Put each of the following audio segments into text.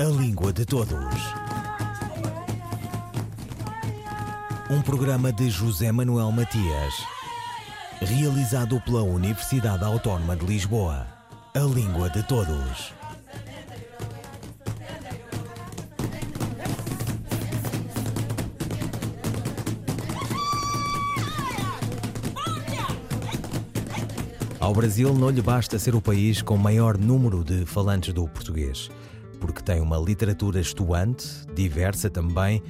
A Língua de Todos. Um programa de José Manuel Matias, realizado pela Universidade Autónoma de Lisboa. A Língua de Todos. Ao Brasil não lhe basta ser o país com maior número de falantes do português, tem uma literatura estuante, diversa também,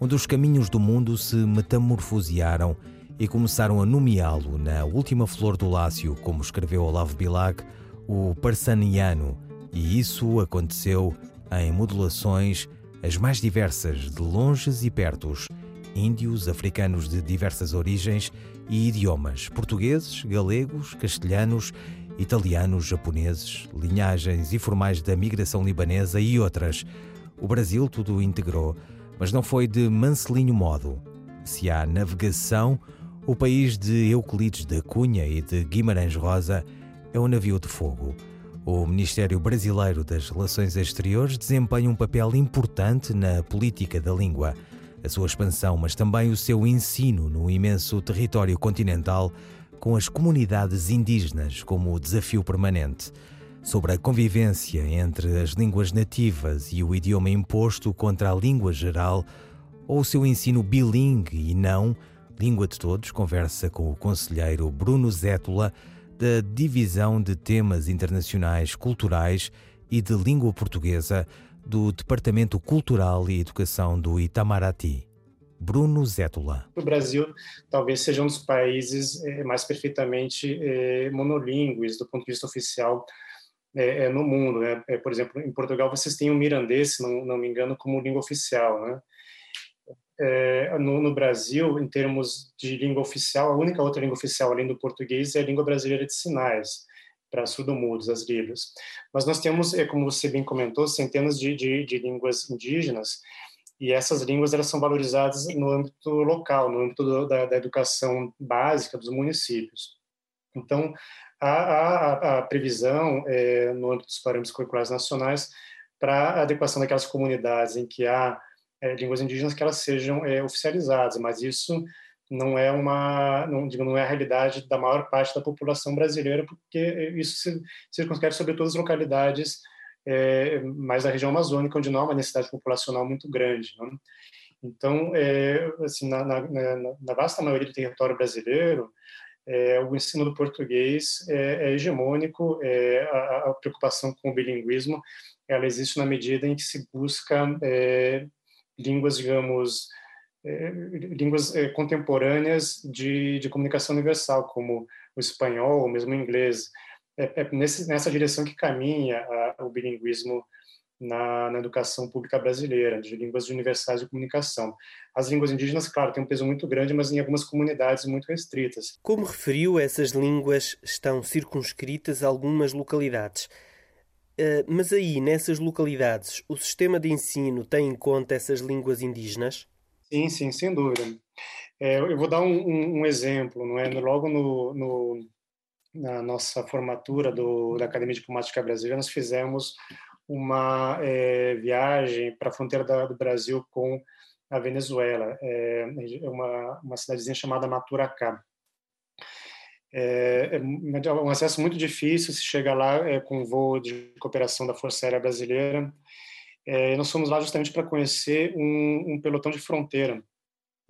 onde os caminhos do mundo se metamorfosearam e começaram a nomeá-lo na última flor do Lácio, como escreveu Olavo Bilac, o Parsaniano, e isso aconteceu em modulações as mais diversas, de longes e pertos, índios, africanos de diversas origens e idiomas: portugueses, galegos, castelhanos, italianos, japoneses, linhagens informais da migração libanesa e outras. O Brasil tudo integrou, mas não foi de mancelinho modo. Se há navegação, o país de Euclides da Cunha e de Guimarães Rosa é um navio de fogo. O Ministério Brasileiro das Relações Exteriores desempenha um papel importante na política da língua a sua expansão, mas também o seu ensino no imenso território continental, com as comunidades indígenas como desafio permanente. Sobre a convivência entre as línguas nativas e o idioma imposto contra a língua geral, ou o seu ensino bilingue e não, língua de todos, conversa com o conselheiro Bruno Zétula, da Divisão de Temas Internacionais Culturais e de Língua Portuguesa do Departamento Cultural e Educação do Itamaraty. Bruno Zétula. O Brasil talvez seja um dos países eh, mais perfeitamente eh, monolíngues do ponto de vista oficial eh, no mundo. Né? Por exemplo, em Portugal vocês têm o mirandês, não, não me engano, como língua oficial. Né? no, Brasil, em termos de língua oficial, a única outra língua oficial além do português é a língua brasileira de sinais para surdo-mudos, as Libras. Mas nós temos, como você bem comentou, centenas de, de, de, línguas indígenas, e essas línguas elas são valorizadas no âmbito local, no âmbito do, da, da, educação básica dos municípios. Então, a, a, a previsão é, no âmbito dos parâmetros curriculares nacionais para a adequação daquelas comunidades em que há é, línguas indígenas que elas sejam é, oficializadas, mas isso não é uma não, não é a realidade da maior parte da população brasileira, porque isso se circunscreve sobre todas as localidades é, mais da região amazônica, onde não há uma necessidade populacional muito grande. Né? Então, é, assim, na, na, na, vasta maioria do território brasileiro, é, o ensino do português é, é hegemônico, é, a, a, preocupação com o bilinguismo ela existe na medida em que se busca é, línguas, digamos, línguas contemporâneas de, de comunicação universal, como o espanhol, ou mesmo o inglês. É, é nesse, nessa direção que caminha a, o bilinguismo na, na, educação pública brasileira, de línguas universais de comunicação. As línguas indígenas, claro, têm um peso muito grande, mas em algumas comunidades muito restritas. Como referiu, essas línguas estão circunscritas a algumas localidades. Uh, mas aí, nessas localidades, o sistema de ensino tem em conta essas línguas indígenas? Sim, sim, sem dúvida. É, eu vou dar um, um, um, exemplo, não é? Logo no, no, na nossa formatura do, da Academia Diplomática Brasileira, nós fizemos uma é, viagem para a fronteira da, do Brasil com a Venezuela, é, é uma, uma cidadezinha chamada Maturacá. É, é, um acesso muito difícil, se chega lá é, com voo de cooperação da Força Aérea Brasileira, é, nós fomos lá justamente para conhecer um, um, pelotão de fronteira,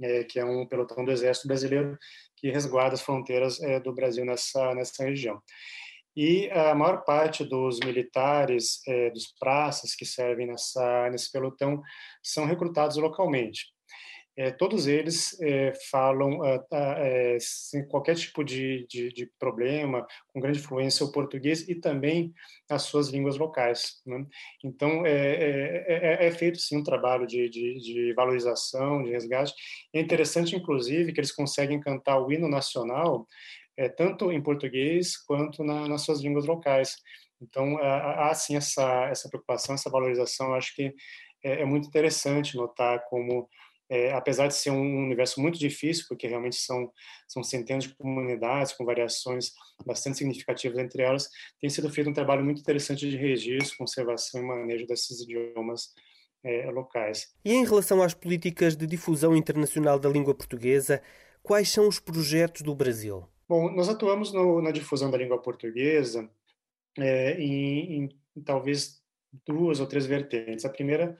é, que é um pelotão do Exército Brasileiro que resguarda as fronteiras é, do Brasil nessa, nessa região. E a maior parte dos militares, é, dos praças que servem nessa, nesse pelotão, são recrutados localmente é, todos eles é, falam é, sem qualquer tipo de, de, de, problema, com grande fluência o português e também as suas línguas locais. Né? Então, é, é, feito sim um trabalho de, de, valorização, de resgate. É interessante, inclusive, que eles conseguem cantar o hino nacional tanto em português quanto na, nas suas línguas locais. Então, há sim essa, essa preocupação, essa valorização. Eu acho que é, muito interessante notar como é, apesar de ser um universo muito difícil, porque realmente são, são centenas de comunidades com variações bastante significativas entre elas, tem sido feito um trabalho muito interessante de registro, conservação e manejo desses idiomas é, locais. E em relação às políticas de difusão internacional da língua portuguesa, quais são os projetos do Brasil? Bom, nós atuamos no, na difusão da língua portuguesa é, em, em, talvez duas ou três vertentes. A primeira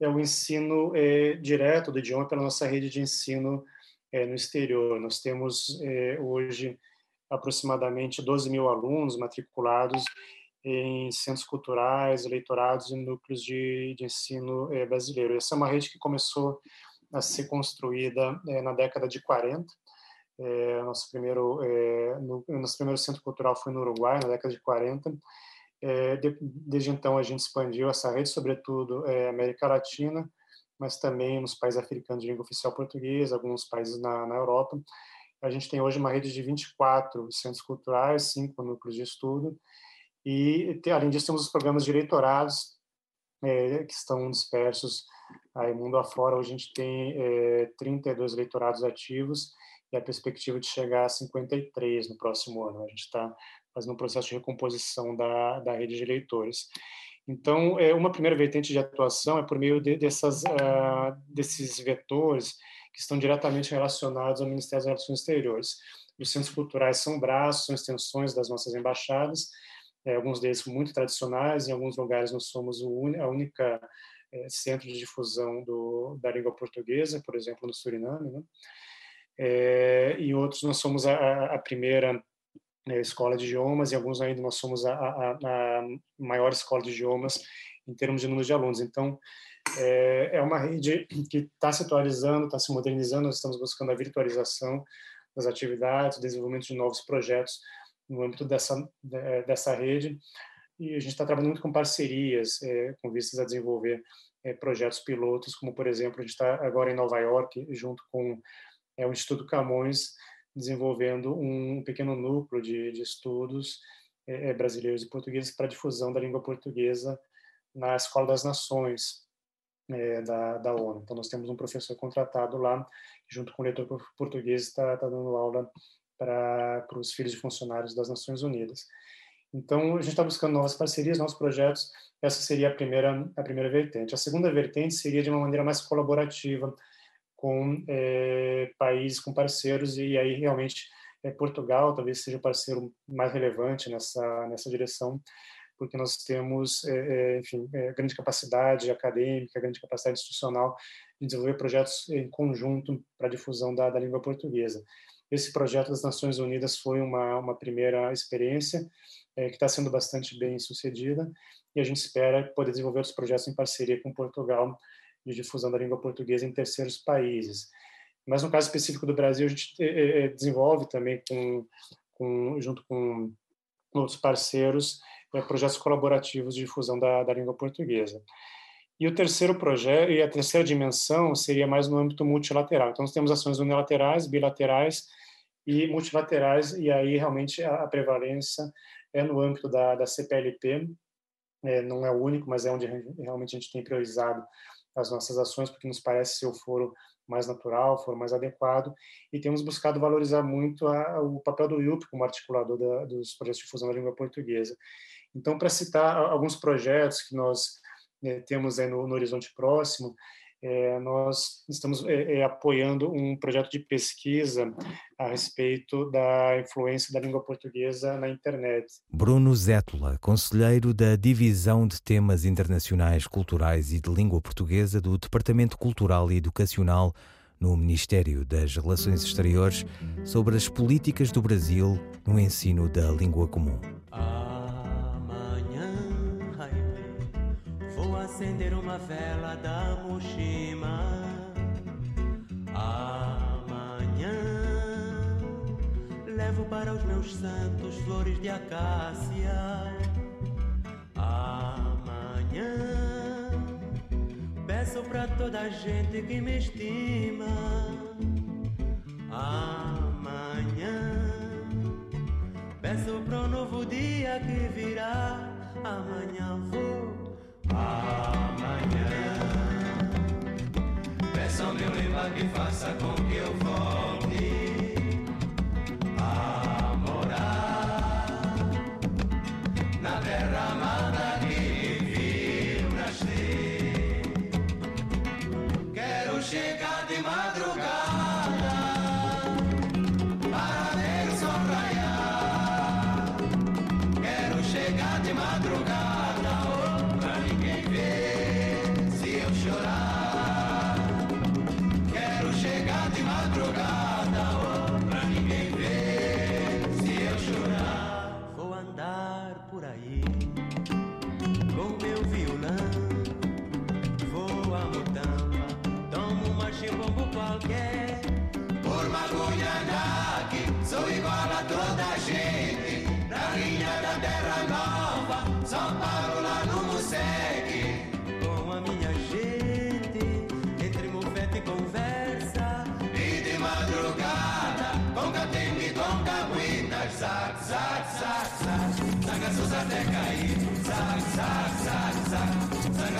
é o ensino é, direto do idioma pela nossa rede de ensino é, no exterior. Nós temos é, hoje aproximadamente 12 mil alunos matriculados em centros culturais, eleitorados e núcleos de, de ensino é, brasileiro. Essa é uma rede que começou a ser construída é, na década de 40. É, nosso primeiro no, nosso primeiro centro cultural foi no Uruguai na década de 40 é, de, desde então, a gente expandiu essa rede, sobretudo é, América Latina, mas também nos países africanos de língua oficial portuguesa, alguns países na, na Europa. A gente tem hoje uma rede de 24 centros culturais, cinco núcleos de estudo, e, além disso, temos os programas de é, que estão dispersos aí mundo afora. Hoje a gente tem é, 32 leitorados ativos e a perspectiva de chegar a 53 no próximo ano. A gente está fazendo um processo de recomposição da, da rede de leitores. Então, é uma primeira vertente de atuação é por meio de, dessas, uh, desses vetores que estão diretamente relacionados ao Ministério das Relações Exteriores. Os centros culturais são braços, são extensões das nossas embaixadas, é, alguns deles muito tradicionais, em alguns lugares nós somos a única é, centro de difusão do, da língua portuguesa, por exemplo, no Suriname, né? é, e outros nós somos a, a primeira né, escola de idiomas, e alguns ainda nós somos a, a, a, maior escola de idiomas em termos de número de alunos. Então, é, é uma rede que está se atualizando, está se modernizando, nós estamos buscando a virtualização das atividades, desenvolvimento de novos projetos no âmbito dessa, dessa rede, e a gente está trabalhando muito com parcerias, é, com vistas a desenvolver é, projetos pilotos, como, por exemplo, a gente está agora em Nova York, junto com é, o Instituto Camões, desenvolvendo um pequeno núcleo de, de estudos é, brasileiros e portugueses para difusão da língua portuguesa na Escola das Nações é, da, da ONU. Então, nós temos um professor contratado lá, junto com o leitor português, está tá dando aula para os filhos de funcionários das Nações Unidas. Então, a gente está buscando novas parcerias, novos projetos. Essa seria a primeira, a primeira vertente. A segunda vertente seria de uma maneira mais colaborativa, com é, países, com parceiros, e aí realmente é, Portugal talvez seja o parceiro mais relevante nessa, nessa direção, porque nós temos, é, enfim, grande capacidade acadêmica, grande capacidade institucional de desenvolver projetos em conjunto para a difusão da, da língua portuguesa. Esse projeto das Nações Unidas foi uma, uma primeira experiência é, que está sendo bastante bem sucedida e a gente espera poder desenvolver outros projetos em parceria com Portugal de difusão da língua portuguesa em terceiros países. Mas no caso específico do Brasil, a gente eh, eh, desenvolve também com, com junto com outros parceiros eh, projetos colaborativos de difusão da, da língua portuguesa. E o terceiro projeto e a terceira dimensão seria mais no âmbito multilateral. Então nós temos ações unilaterais, bilaterais e multilaterais e aí realmente a prevalência é no âmbito da, da CPLP. É, não é o único, mas é onde realmente a gente tem priorizado as nossas ações, porque nos parece ser o foro mais natural, foro mais adequado, e temos buscado valorizar muito a, o papel do IUP como articulador da, dos projetos de fusão da língua portuguesa. Então, para citar alguns projetos que nós né, temos no, no horizonte próximo, é, nós estamos é, é, apoiando um projeto de pesquisa a respeito da influência da língua portuguesa na internet. Bruno Zétula, conselheiro da Divisão de Temas Internacionais Culturais e de Língua Portuguesa do Departamento Cultural e Educacional no Ministério das Relações Exteriores, sobre as políticas do Brasil no ensino da língua comum. Acender uma vela da Moshima. Amanhã levo para os meus santos flores de acácia. Amanhã peço para toda a gente que me estima. Amanhã peço para o novo dia que virá. Amanhã vou Amanhã, peça ao meu que faça com que eu volte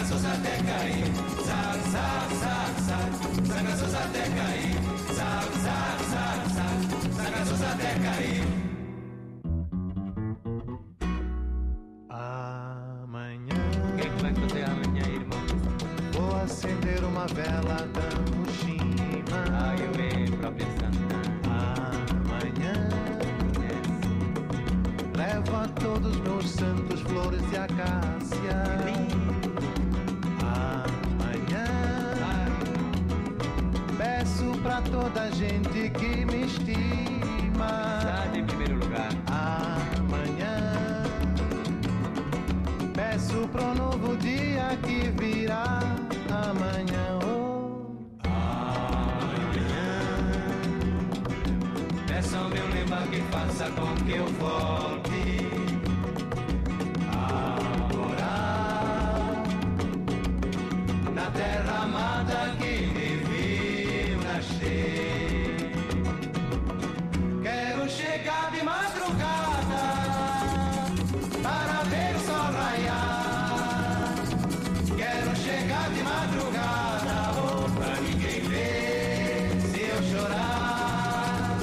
sangaços até cair. Zac, zac, zac, zac, sangaços até cair. Zac, zac, zac, sangaços até cair. Amanhã O que, é que vai fazer amanhã, irmão? vou acender uma vela da Mushima. Ah, eu é própria Santa. Amanhã levo a todos meus santos flores de acácia. Toda gente que me estima. Madrugada oh, pra ninguém ver se eu chorar.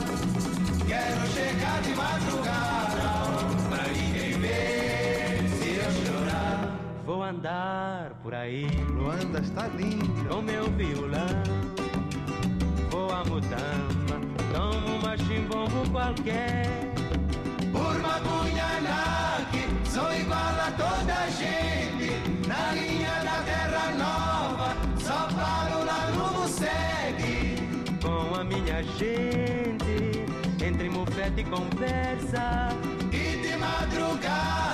Quero chegar de madrugada oh, pra ninguém ver se eu chorar. Vou andar por aí Luanda está linda. com meu violão. Vou a mutamba, tomo uma chimbombo qualquer. Entre mufete e conversa. E de madrugada,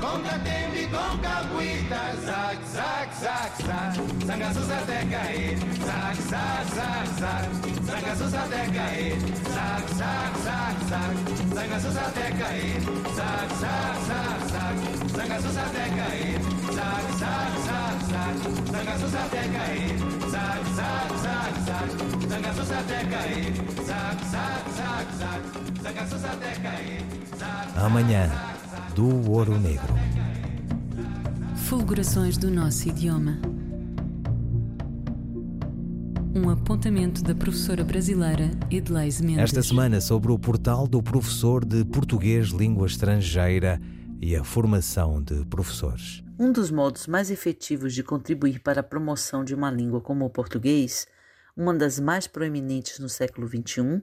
com catembe, com cabuíta. Zac, zac, zac, zac, sangaços até cair. Zac, zac, zac, zac, sangaços até cair. Zac, zac, zac, zac, sangaços até cair. Zac, zac, zac, zac, sangaços até cair. Zac, zac, zac, zac, sangaços até cair. Zac, zac, zac, zac, sangaços até cair. Zac, zac, zac, zac, sangaços até cair. Amanhã, do Ouro Negro. Fulgurações do nosso idioma. Um apontamento da professora brasileira Edleise Mendes. Esta semana sobre o portal do professor de português língua estrangeira e a formação de professores. Um dos modos mais efetivos de contribuir para a promoção de uma língua como o português, uma das mais proeminentes no século XXI,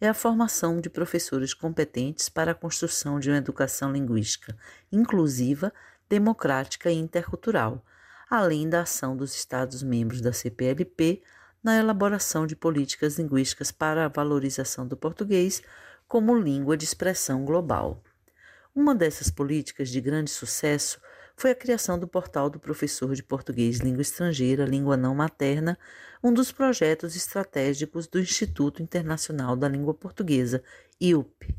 é a formação de professores competentes para a construção de uma educação linguística inclusiva, democrática e intercultural, além da ação dos Estados-membros da CPLP na elaboração de políticas linguísticas para a valorização do português como língua de expressão global. Uma dessas políticas de grande sucesso foi a criação do portal do professor de português língua estrangeira, língua não materna, um dos projetos estratégicos do Instituto Internacional da Língua Portuguesa, IUP.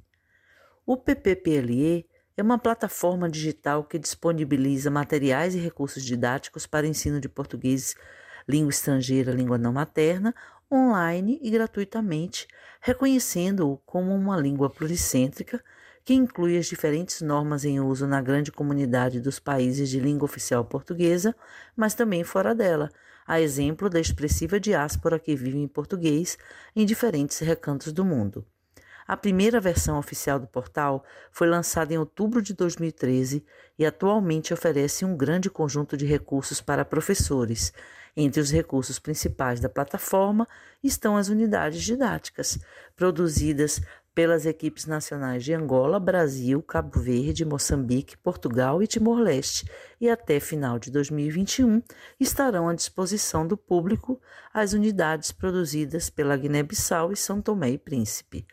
O PPPLE é uma plataforma digital que disponibiliza materiais e recursos didáticos para ensino de português língua estrangeira, língua não materna, online e gratuitamente, reconhecendo-o como uma língua pluricêntrica que inclui as diferentes normas em uso na grande comunidade dos países de língua oficial portuguesa, mas também fora dela, a exemplo da expressiva diáspora que vive em português em diferentes recantos do mundo. A primeira versão oficial do portal foi lançada em outubro de 2013 e atualmente oferece um grande conjunto de recursos para professores. Entre os recursos principais da plataforma estão as unidades didáticas, produzidas pelas equipes nacionais de Angola, Brasil, Cabo Verde, Moçambique, Portugal e Timor-Leste, e até final de 2021 estarão à disposição do público as unidades produzidas pela Guiné-Bissau e São Tomé e Príncipe.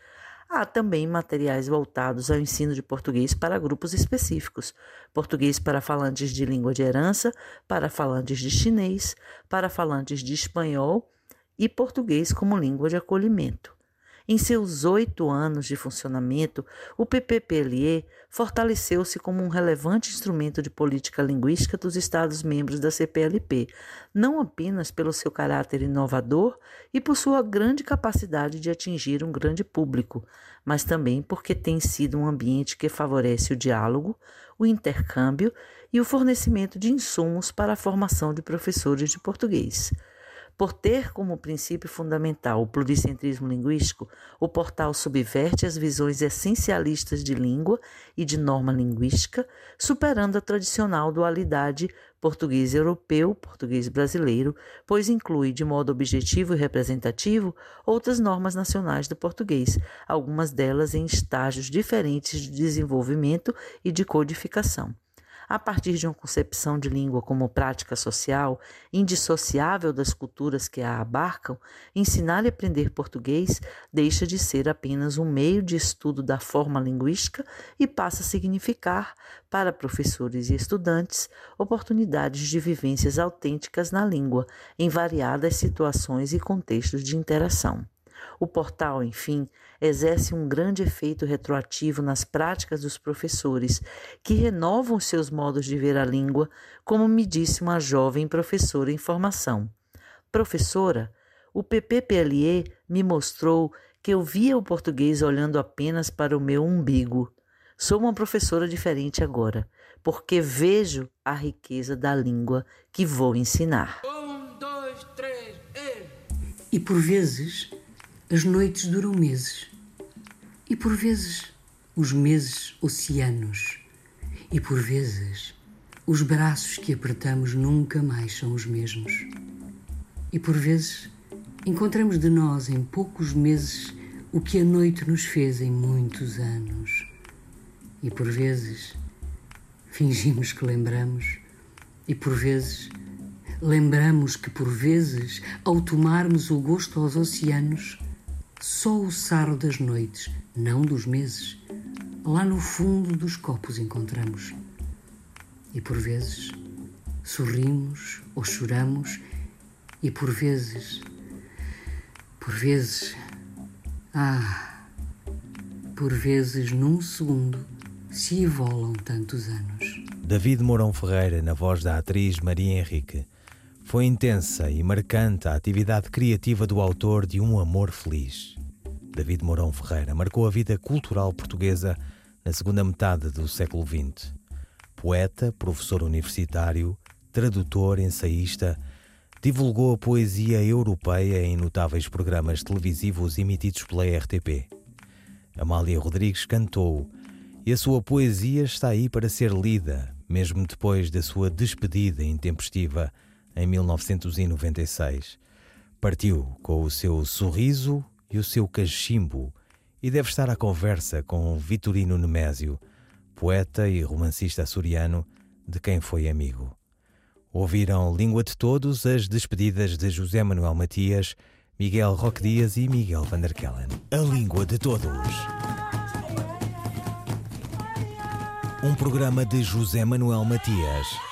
Há também materiais voltados ao ensino de português para grupos específicos: português para falantes de língua de herança, para falantes de chinês, para falantes de espanhol e português como língua de acolhimento. Em seus oito anos de funcionamento, o PPPLE fortaleceu-se como um relevante instrumento de política linguística dos Estados-membros da CPLP, não apenas pelo seu caráter inovador e por sua grande capacidade de atingir um grande público, mas também porque tem sido um ambiente que favorece o diálogo, o intercâmbio e o fornecimento de insumos para a formação de professores de português. Por ter como princípio fundamental o pluricentrismo linguístico, o portal subverte as visões essencialistas de língua e de norma linguística, superando a tradicional dualidade português europeu, português brasileiro, pois inclui de modo objetivo e representativo outras normas nacionais do português, algumas delas em estágios diferentes de desenvolvimento e de codificação a partir de uma concepção de língua como prática social, indissociável das culturas que a abarcam, ensinar e aprender português deixa de ser apenas um meio de estudo da forma linguística e passa a significar, para professores e estudantes, oportunidades de vivências autênticas na língua, em variadas situações e contextos de interação. O portal, enfim, exerce um grande efeito retroativo nas práticas dos professores, que renovam seus modos de ver a língua, como me disse uma jovem professora em formação. Professora, o PPPLE me mostrou que eu via o português olhando apenas para o meu umbigo. Sou uma professora diferente agora, porque vejo a riqueza da língua que vou ensinar. Um, dois, três, e... E por vezes as noites duram meses, e por vezes os meses oceanos, e por vezes os braços que apertamos nunca mais são os mesmos. E por vezes encontramos de nós em poucos meses o que a noite nos fez em muitos anos. E por vezes fingimos que lembramos, e por vezes lembramos que por vezes, ao tomarmos o gosto aos oceanos, só o sarro das noites, não dos meses, lá no fundo dos copos encontramos. E por vezes sorrimos ou choramos, e por vezes, por vezes, ah, por vezes num segundo se evolam tantos anos. David Mourão Ferreira, na voz da atriz Maria Henrique. Foi intensa e marcante a atividade criativa do autor de Um Amor Feliz. David Mourão Ferreira marcou a vida cultural portuguesa na segunda metade do século XX. Poeta, professor universitário, tradutor, ensaísta, divulgou a poesia europeia em notáveis programas televisivos emitidos pela RTP. Amália Rodrigues cantou e a sua poesia está aí para ser lida, mesmo depois da sua despedida intempestiva em 1996. Partiu com o seu sorriso e o seu cachimbo e deve estar à conversa com Vitorino Nemésio, poeta e romancista açoriano de quem foi amigo. Ouviram Língua de Todos as despedidas de José Manuel Matias, Miguel Roque Dias e Miguel van der Kellen. A Língua de Todos. Um programa de José Manuel Matias